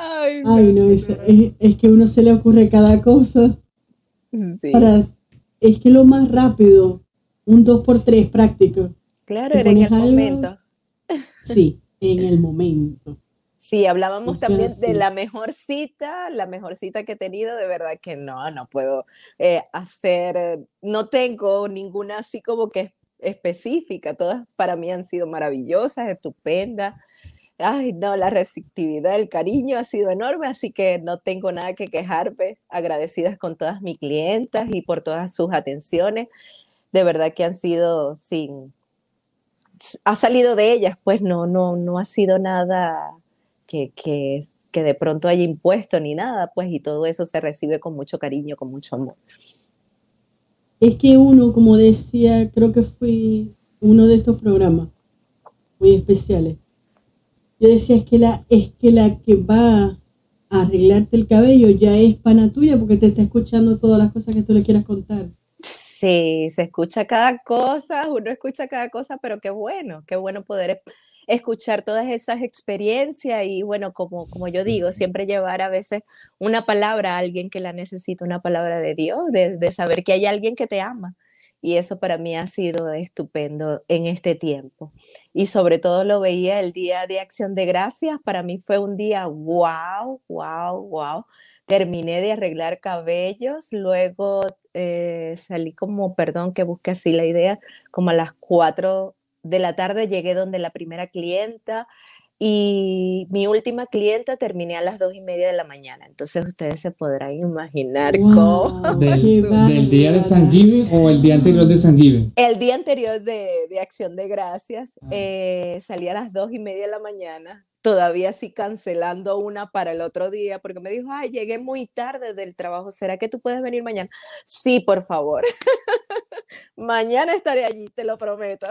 Ay, Ay, no, es, es, es que a uno se le ocurre cada cosa. Sí. Para, es que lo más rápido, un 2x3 práctico. Claro, era en el algo. momento. Sí, en el momento. Sí, hablábamos O sea, también de la mejor cita, la mejor cita que he tenido, de verdad que no, no puedo eh, hacer, no tengo ninguna así como que específica, todas para mí han sido maravillosas, estupendas. Ay, no, la receptividad, el cariño ha sido enorme, así que no tengo nada que quejarme, agradecidas con todas mis clientas y por todas sus atenciones. De verdad que han sido sin, ha salido de ellas, pues no, no, no ha sido nada que, que, que de pronto haya impuesto ni nada, pues y todo eso se recibe con mucho cariño, con mucho amor. Es que uno, como decía, creo que fue uno de estos programas muy especiales. Yo decía, es que la, es que, la que va a arreglarte el cabello ya es pana tuya porque te está escuchando todas las cosas que tú le quieras contar. Sí, se escucha cada cosa, uno escucha cada cosa, pero qué bueno, qué bueno poder escuchar todas esas experiencias y bueno, como, como yo digo, siempre llevar a veces una palabra a alguien que la necesita, una palabra de Dios, de, de saber que hay alguien que te ama. Y eso para mí ha sido estupendo en este tiempo. Y sobre todo lo veía el día de acción de gracias. Para mí fue un día wow, wow, wow. Terminé de arreglar cabellos, luego eh, salí como, perdón que busque así la idea, como a las 4 de la tarde llegué donde la primera clienta y mi última clienta terminé a las 2 y media de la mañana. Entonces ustedes se podrán imaginar cómo... Wow, Del, qué del día de. San Giving o el día anterior de San Giving. El día anterior de, de Acción de Gracias, Ah. eh, salí a las dos y media de la mañana, todavía así cancelando una para el otro día, porque me dijo, ay, llegué muy tarde del trabajo, ¿será que tú puedes venir mañana? Sí, por favor. mañana estaré allí, te lo prometo.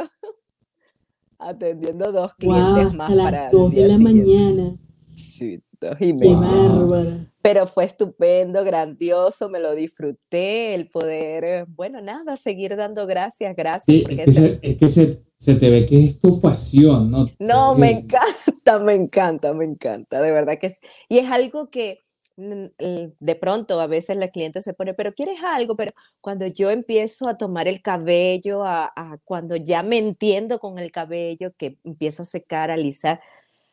Atendiendo dos clientes Wow, más a para las 2 de la siguiente. mañana. Sí, dos y Qué media. Bárbara. Pero fue estupendo, grandioso, me lo disfruté, el poder, bueno, nada, seguir dando gracias, gracias. Sí, es que, se, es que se, se te ve que es tu pasión, ¿no? No, me encanta, me encanta, me encanta, de verdad que es. Y es algo que de pronto a veces la cliente se pone, pero ¿quieres algo? Pero cuando yo empiezo a tomar el cabello, a, a cuando ya me entiendo con el cabello, que empiezo a secar, a alisar,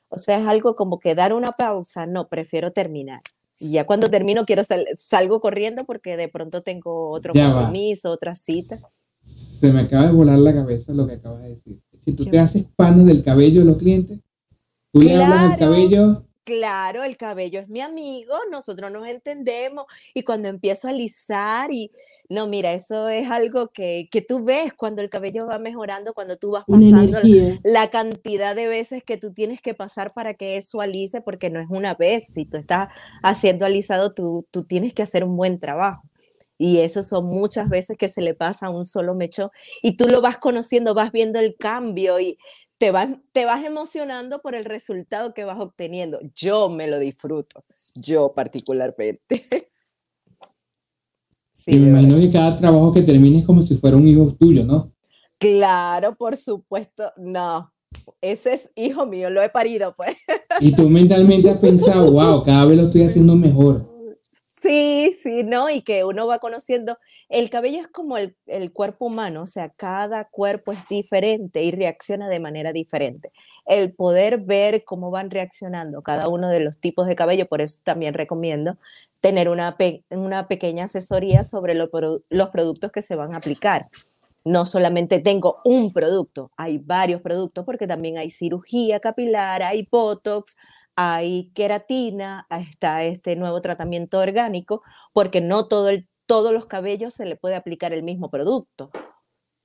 o sea, es algo como que dar una pausa, no, prefiero terminar. Y ya cuando termino quiero sal- salgo corriendo porque de pronto tengo otro Ya va. compromiso, otra cita. se me acaba de volar la cabeza lo que acabas de decir. Si tú te haces pana del cabello de los clientes, tú le hablas del cabello Claro, el cabello es mi amigo, nosotros nos entendemos y cuando empiezo a alisar y no, mira, eso es algo que, que tú ves cuando el cabello va mejorando, cuando tú vas pasando la, la, cantidad de veces que tú tienes que pasar para que eso alice, porque no es una vez, si tú estás haciendo alisado, tú, tú tienes que hacer un buen trabajo. Y eso son muchas veces que se le pasa a un solo mechón y tú lo vas conociendo, vas viendo el cambio y te vas, te vas emocionando por el resultado que vas obteniendo. Yo me lo disfruto, yo particularmente. y me imagino que cada trabajo que termines como si fuera un hijo tuyo, ¿no? Claro, por supuesto, no. Ese es hijo mío, lo he parido, pues. Y tú mentalmente has pensado, wow, cada vez lo estoy haciendo mejor. Sí, sí, ¿no? Y que uno va conociendo, el cabello es como el, cuerpo humano, o sea, cada cuerpo es diferente y reacciona de manera diferente. El poder ver cómo van reaccionando cada uno de los tipos de cabello, por eso también recomiendo tener una, una pequeña asesoría sobre los productos que se van a aplicar. No solamente tengo un producto, hay varios productos porque también hay cirugía capilar, hay botox, hay queratina, está este nuevo tratamiento orgánico, porque no todo todos los cabellos se le puede aplicar el mismo producto,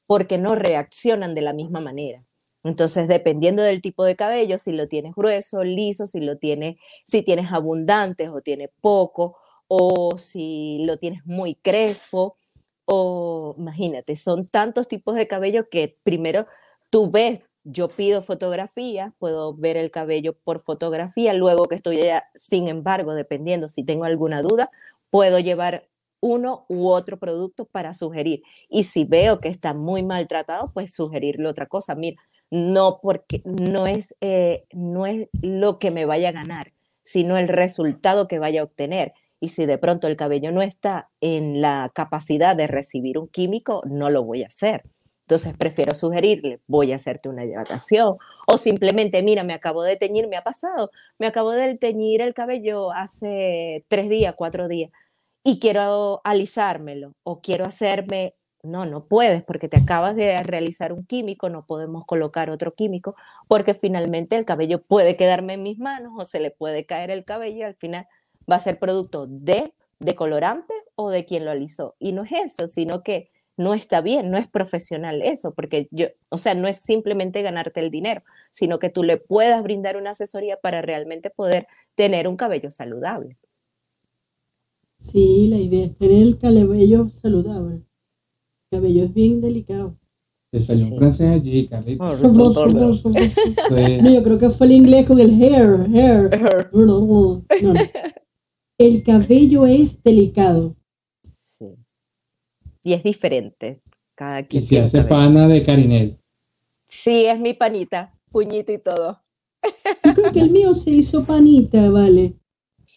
porque no reaccionan de la misma manera. Entonces, dependiendo del tipo de cabello, si lo tienes grueso, liso, si lo tienes, si tienes abundantes o tienes poco, o si lo tienes muy crespo, o imagínate, son tantos tipos de cabello que primero tú ves yo pido fotografía, puedo ver el cabello por fotografía, luego que estoy allá, sin embargo, dependiendo si tengo alguna duda, puedo llevar uno u otro producto para sugerir. Y si veo que está muy maltratado, pues sugerirle otra cosa. Mira, no porque no es, eh, no es lo que me vaya a ganar, sino el resultado que vaya a obtener. Y si de pronto el cabello no está en la capacidad de recibir un químico, no lo voy a hacer. Entonces prefiero sugerirle, voy a hacerte una hidratación o simplemente, mira, me acabo de teñir, me ha pasado, me acabo de teñir el cabello hace tres días, cuatro días y quiero alisármelo o quiero hacerme, no, no puedes porque te acabas de realizar un químico, no podemos colocar otro químico porque finalmente el cabello puede quedarme en mis manos o se le puede caer el cabello y al final va a ser producto de, de colorante o de quien lo alisó. Y no es eso, sino que no está bien, no es profesional eso, porque yo, o sea, no es simplemente ganarte el dinero, sino que tú le puedas brindar una asesoría para realmente poder tener un cabello saludable. Sí, la idea es tener el cabello saludable. El cabello es bien delicado. Te salió un francés allí, Carlita. No, yo creo que fue el inglés con el hair, hair. El cabello es delicado y es diferente. Cada quien y se hace pana de Carinel. Sí, es mi panita, puñito y todo. Yo creo que el mío se hizo panita, vale.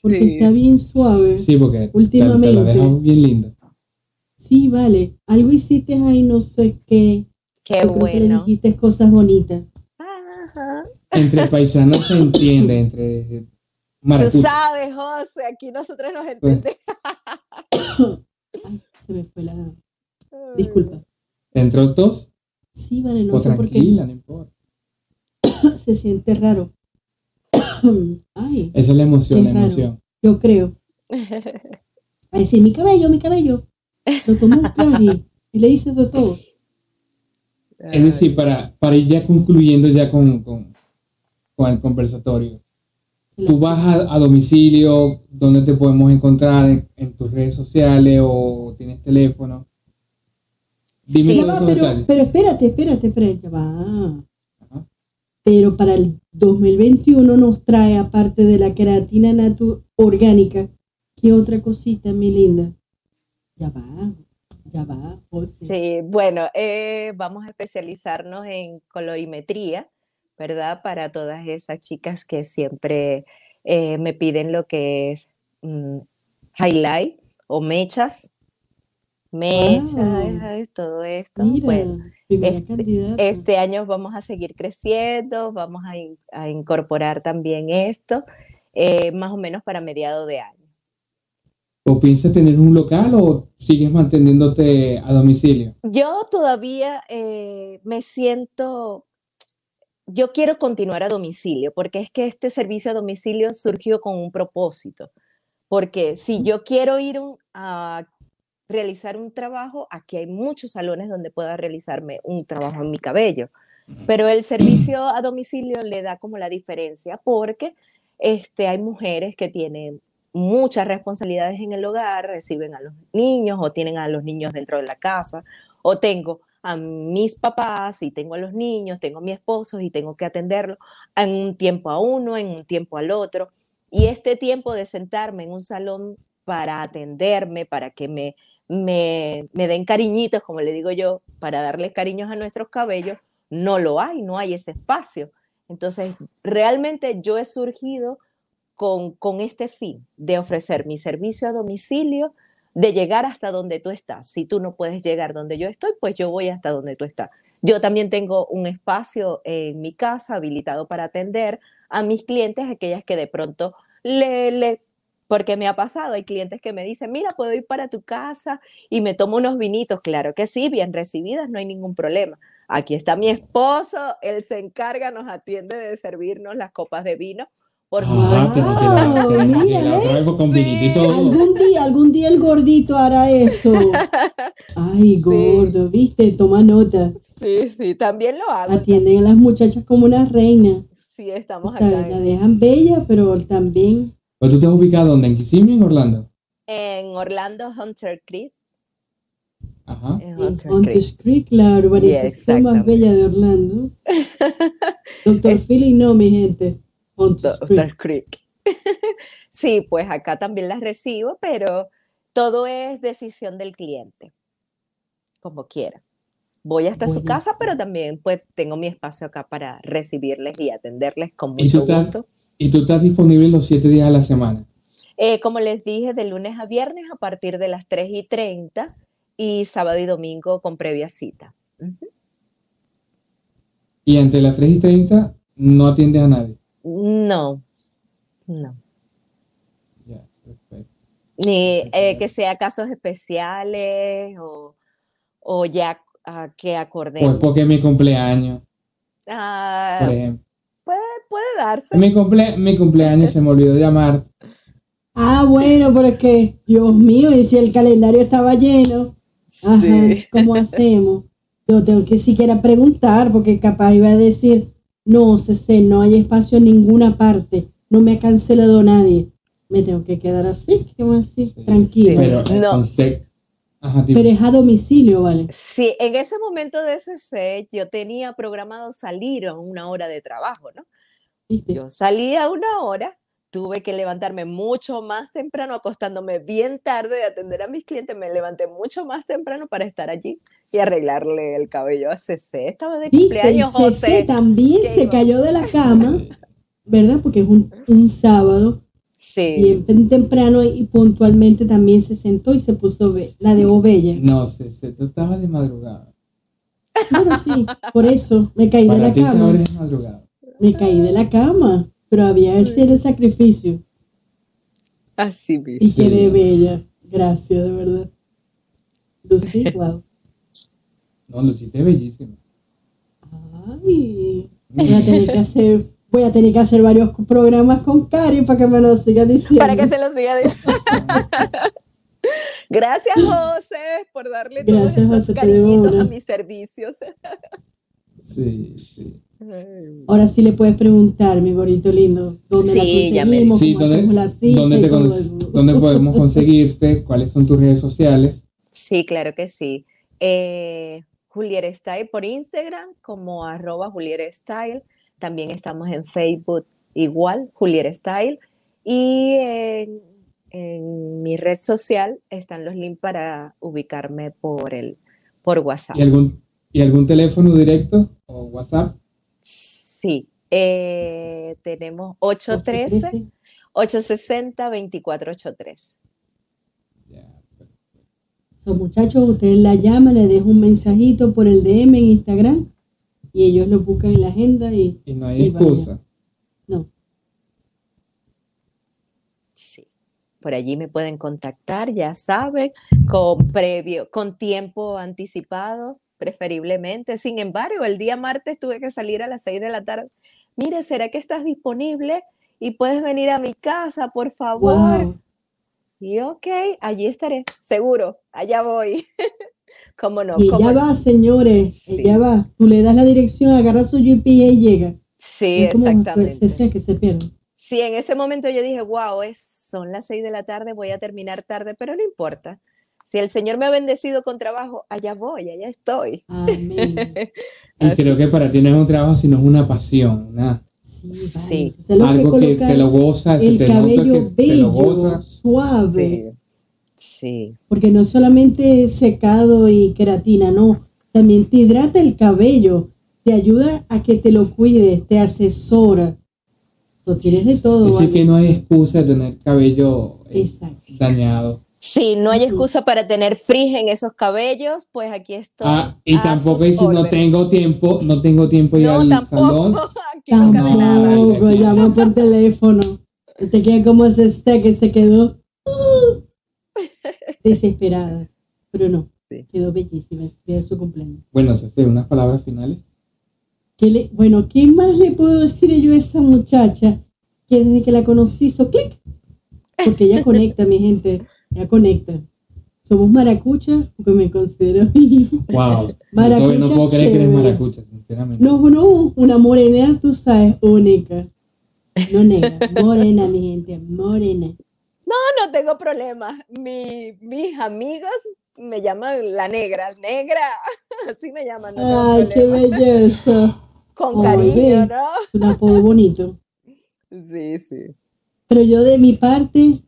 Porque está bien suave. Sí, porque últimamente. Te, la deja bien linda. Sí, vale. Algo hiciste ahí, no sé qué. Qué bueno. que le dijiste cosas bonitas. Entre paisanos se entiende, entre Tú sabes, José, aquí nosotros nos entendemos. Se me fue la. Disculpa. ¿Entró dos? Sí, vale, no pues sé por qué. no importa. se siente raro. Ay. Esa es la emoción, la emoción. Yo creo. A decir, mi cabello, mi cabello. Lo tomó un y le dice de todo. Es decir, para, para ir ya concluyendo ya con, con, con el conversatorio. Tú vas a, domicilio, ¿dónde te podemos encontrar? ¿En, tus redes sociales o tienes teléfono? Dime sí, pero, pero, espérate, espérate, espérate, va. Pero para el 2021 nos trae, aparte de la queratina natu orgánica, ¿qué otra cosita, mi linda? Ya va, ya va. Sí, bueno, eh, vamos a especializarnos en colorimetría ¿verdad? Para todas esas chicas que siempre eh, me piden lo que es mm, highlight o mechas. Mechas, todo esto. bueno, este, este, año vamos a seguir creciendo, vamos a, incorporar también esto, eh, más o menos para mediado de año. ¿O piensas tener un local o sigues manteniéndote a domicilio? Yo todavía eh, me siento, yo quiero continuar a domicilio, porque es que este servicio a domicilio surgió con un propósito. Porque si yo quiero ir un- a realizar un trabajo, aquí hay muchos salones donde pueda realizarme un trabajo en mi cabello. Pero el servicio a domicilio le da como la diferencia porque este, hay mujeres que tienen muchas responsabilidades en el hogar, reciben a los niños o tienen a los niños dentro de la casa, o tengo a mis papás y tengo a los niños, tengo a mi esposo y tengo que atenderlo en un tiempo a uno, en un tiempo al otro. Y este tiempo de sentarme en un salón para atenderme, para que me, me, me den cariñitos, como le digo yo, para darles cariños a nuestros cabellos, no lo hay, no hay ese espacio. Entonces, realmente yo he surgido con, con este fin de ofrecer mi servicio a domicilio, de llegar hasta donde tú estás. Si tú no puedes llegar donde yo estoy, pues yo voy hasta donde tú estás. Yo también tengo un espacio en mi casa habilitado para atender a mis clientes, aquellas que de pronto le, le porque me ha pasado, hay clientes que me dicen, mira, puedo ir para tu casa y me tomo unos vinitos. Claro que sí, bien recibidas, no hay ningún problema. Aquí está mi esposo, él se encarga, nos atiende de servirnos las copas de vino. Por Ah, te te metí mira. Algún día, algún día el gordito hará eso. Ay, gordo, viste, toma nota. Sí, sí, también lo hago. Atienden a las muchachas como una reina. Sí, O estamos sea, acá la dejan bella, pero también. ¿Pero tú te has ubicado dónde? ¿En Kissimmee o en Orlando? en Orlando Hunter Creek. Ajá. En En Hunter Creek. Creek, la urbanización más exactamente. bella de Orlando. Doctor Philly, no, mi gente. Hunters Creek. Sí, pues acá también las recibo, pero todo es decisión del cliente, como quiera. Voy hasta su casa, pero también pues tengo mi espacio acá para recibirles y atenderles con ¿Y tú mucho estás- gusto. Y tú estás disponible los siete días a la semana. Eh, como les dije, de lunes a viernes a partir de las 3 y 30 y sábado y domingo con previa cita. Y entre las 3 y 30 no atiendes a nadie. No, no. Ya, perfecto. Ni eh, que sea casos especiales o, o ya que Pues acordemos. porque es mi cumpleaños, Ah, por ejemplo. puede, puede darse. Mi, cumple, mi cumpleaños se me olvidó llamar. Ah, bueno, pero es que, Dios mío, y si el calendario estaba lleno, ajá, Sí. ¿cómo hacemos? Yo tengo que siquiera preguntar, porque capaz iba a decir, no, Cece, no hay espacio en ninguna parte, no me ha cancelado nadie. Me tengo que quedar así, ¿qué más así? Sí, Tranquilo. Pero No. Ajá. Pero es a domicilio, ¿vale? Sí, en ese momento de ese yo tenía programado salir a una hora de trabajo, ¿no? ¿Viste? Yo salí a una hora, tuve que levantarme mucho más temprano, acostándome bien tarde de atender a mis clientes, me levanté mucho más temprano para estar allí y arreglarle el cabello a CC. Estaba de cumpleaños, Y Cece José. también ¿Qué se iba? cayó de la cama, ¿verdad? Porque es un, un sábado. Sí. bien tem- temprano y puntualmente también se sentó y se puso la de bella. No sé, tú estabas de madrugada. Bueno, sí, por eso me caí de la ti cama. hora es madrugada. Me caí de la cama, pero había ese el sacrificio Así mismo. y quedé bella. Gracias, de verdad. Lucy, wow. No, Lucita es bellísima. Ay, voy a tener que hacer, voy a tener que hacer varios programas con Cari para que me lo siga diciendo. Para que se lo siga diciendo. Gracias, José, por darle todos Gracias, esos José, te cariñitos a mis servicios. Sí, sí. Ahora sí le puedes preguntar, mi gorito lindo, dónde Sí, la conseguimos, Sí, cómo ¿dónde, hacemos la cita dónde y te con- dónde podemos conseguirte? ¿Cuáles son tus redes sociales? Sí, claro que sí. Eh, Juliet Style por Instagram como arroba Juliet Style. También estamos en Facebook igual, Juliet Style. Y en, en mi red social están los links para ubicarme por, el, por WhatsApp. ¿Y algún, ¿Y algún teléfono directo o WhatsApp? Sí, eh, tenemos 813 860 2483. Ya, So, muchachos, ustedes la llaman, le dejan un mensajito por el DM en Instagram y ellos lo buscan en la agenda y Y no hay Y excusa. no. Sí. Por allí me pueden contactar, ya saben, con previo, con tiempo anticipado, preferiblemente. Sin embargo, el día martes tuve que salir a las 6 de la tarde. Mire, ¿será que estás disponible? Y puedes venir a mi casa, por favor. Wow. Y ok, allí estaré, seguro, allá voy. ¿Cómo no? Y ¿Cómo ella no? va, señores, Sí. ella va. Tú le das la dirección, agarra su GPS y llega. Sí, Es como, pues, exactamente. Se que se pierde. Sí, en ese momento yo dije, wow, es, son las seis de la tarde, voy a terminar tarde, pero no importa. Si el Señor me ha bendecido con trabajo, allá voy, allá estoy. Amén. Y creo que para ti no es un trabajo, sino es una pasión, una- Sí, vale. Sí. O sea, lo algo que te lo goza, se el te cabello que te lo bello, suave. Sí, Porque no es solamente secado y queratina, no. También te hidrata el cabello, te ayuda a que te lo cuides, te asesora. Tú tienes de todo. Decir vale. que no hay excusa de tener cabello eh, Exacto. dañado. sí, no hay excusa para tener frizz en esos cabellos, pues aquí estoy. Ah, y tampoco sus dices no tengo tiempo, no tengo tiempo ya No, al tampoco, salón. no No. Tampoco, Ay, llama por teléfono. Y te queda como ese está que se quedó uh, desesperada. Pero no, Sí. quedó bellísima. Es día de su cumpleaños. Bueno, Ceci, unas palabras finales. ¿Qué le- bueno, ¿qué más le puedo decir yo a esa muchacha que desde que la conocí hizo clic? Porque ella conecta, mi gente, ella conecta. Somos maracuchas, porque me considero. Wow. Maracucha no puedo creer que eres maracucha, sinceramente. No, no, una morena, tú sabes, única. No negra, morena, mi gente, morena. No, no tengo problema. Mi, mis amigos me llaman la negra, negra, así me llaman. no Ay, qué belleza. Con cariño. ¿no? Es un apodo bonito. Sí, sí. Pero yo de mi parte,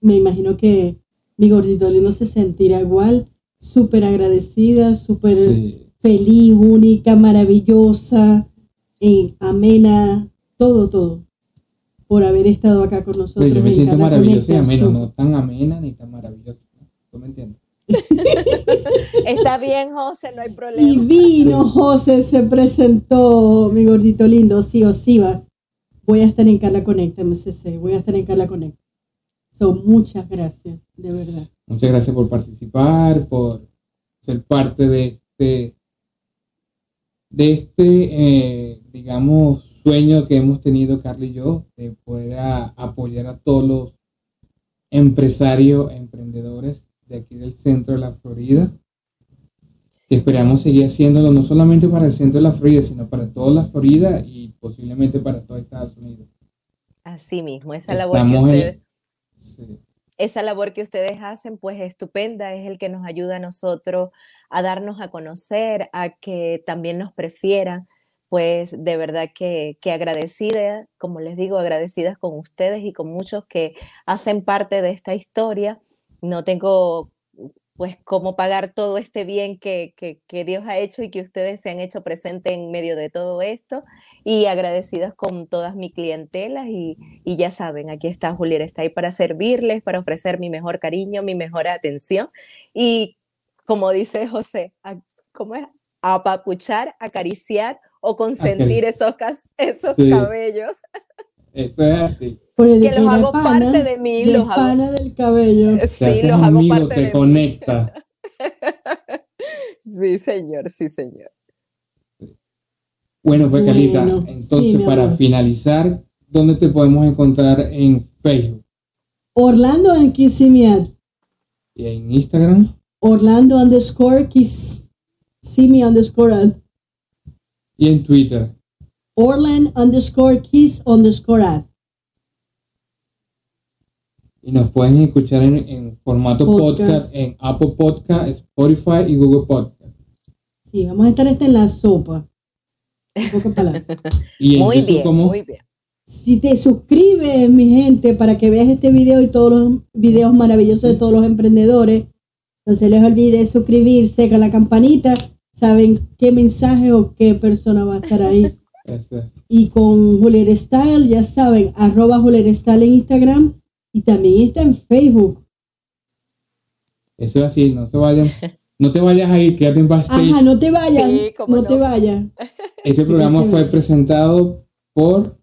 me imagino que mi gordito lindo se sentirá igual, súper agradecida, súper Sí. feliz, única, maravillosa, eh, amena, todo, todo, por haber estado acá con nosotros. Pero yo me en siento maravillosa y amena, no tan amena ni tan maravillosa. ¿no? ¿Tú me entiendes? Está bien, José, no hay Y problema. vino José, se presentó, mi gordito lindo, sí o sí va. Voy a estar en Carla Conecta, MCC, voy a estar en Carla Conecta. Son muchas gracias, de verdad. Muchas gracias por participar, por ser parte de este, de este, eh, digamos, sueño que hemos tenido Carly y yo, de poder a- apoyar a todos los empresarios, emprendedores de aquí del centro de la Florida. Y esperamos seguir haciéndolo no solamente para el centro de la Florida, sino para toda la Florida y posiblemente para todo Estados Unidos. Así mismo, esa labor, que Estamos en- ustedes, sí. esa labor que ustedes hacen, pues estupenda, es el que nos ayuda a nosotros a darnos a conocer, a que también nos prefieran. Pues de verdad que, que agradecida, como les digo, agradecidas con ustedes y con muchos que hacen parte de esta historia. No tengo pues cómo pagar todo este bien que, que, que Dios ha hecho y que ustedes se han hecho presente en medio de todo esto. Y agradecidas con todas mis clientelas y, y ya saben, aquí está Julieta, está ahí para servirles, para ofrecer mi mejor cariño, mi mejor atención. Y como dice José, a- ¿cómo es? Apapuchar, acariciar o consentir esos, esos Sí. cabellos. Eso es así. Que los hago parte de mí, los hago- pana del cabello. Te Sí, los hago amigo, parte te de mí. conecta. Sí, señor, sí, señor. Bueno, pues Carlita, Bueno, entonces sí, para amor. finalizar, ¿dónde te podemos encontrar en Facebook Orlando en Kissimmee. y en Instagram? Orlando underscore Kiss. Simi underscore ad. Y en Twitter. Orland underscore Kiss underscore ad. Y nos pueden escuchar en, en formato Podcast. podcast. en Apple Podcast, Spotify y Google Podcast. Sí, vamos a estar hasta en la sopa. En pocas palabras. Y en Muy YouTube bien, como muy bien. Si te suscribes, mi gente, para que veas este video y todos los videos maravillosos de todos los emprendedores, no se les olvide suscribirse con la campanita. Saben qué mensaje o qué persona va a estar ahí. Eso es. Y con Juliet Style, ya saben, arroba Juliet Style en Instagram y también está en Facebook. Eso es así, no se vayan. No te vayas a ir, quédate en backstage. Ajá, no te vayas, Sí, cómo no, no. te vayas. Este programa fue presentado por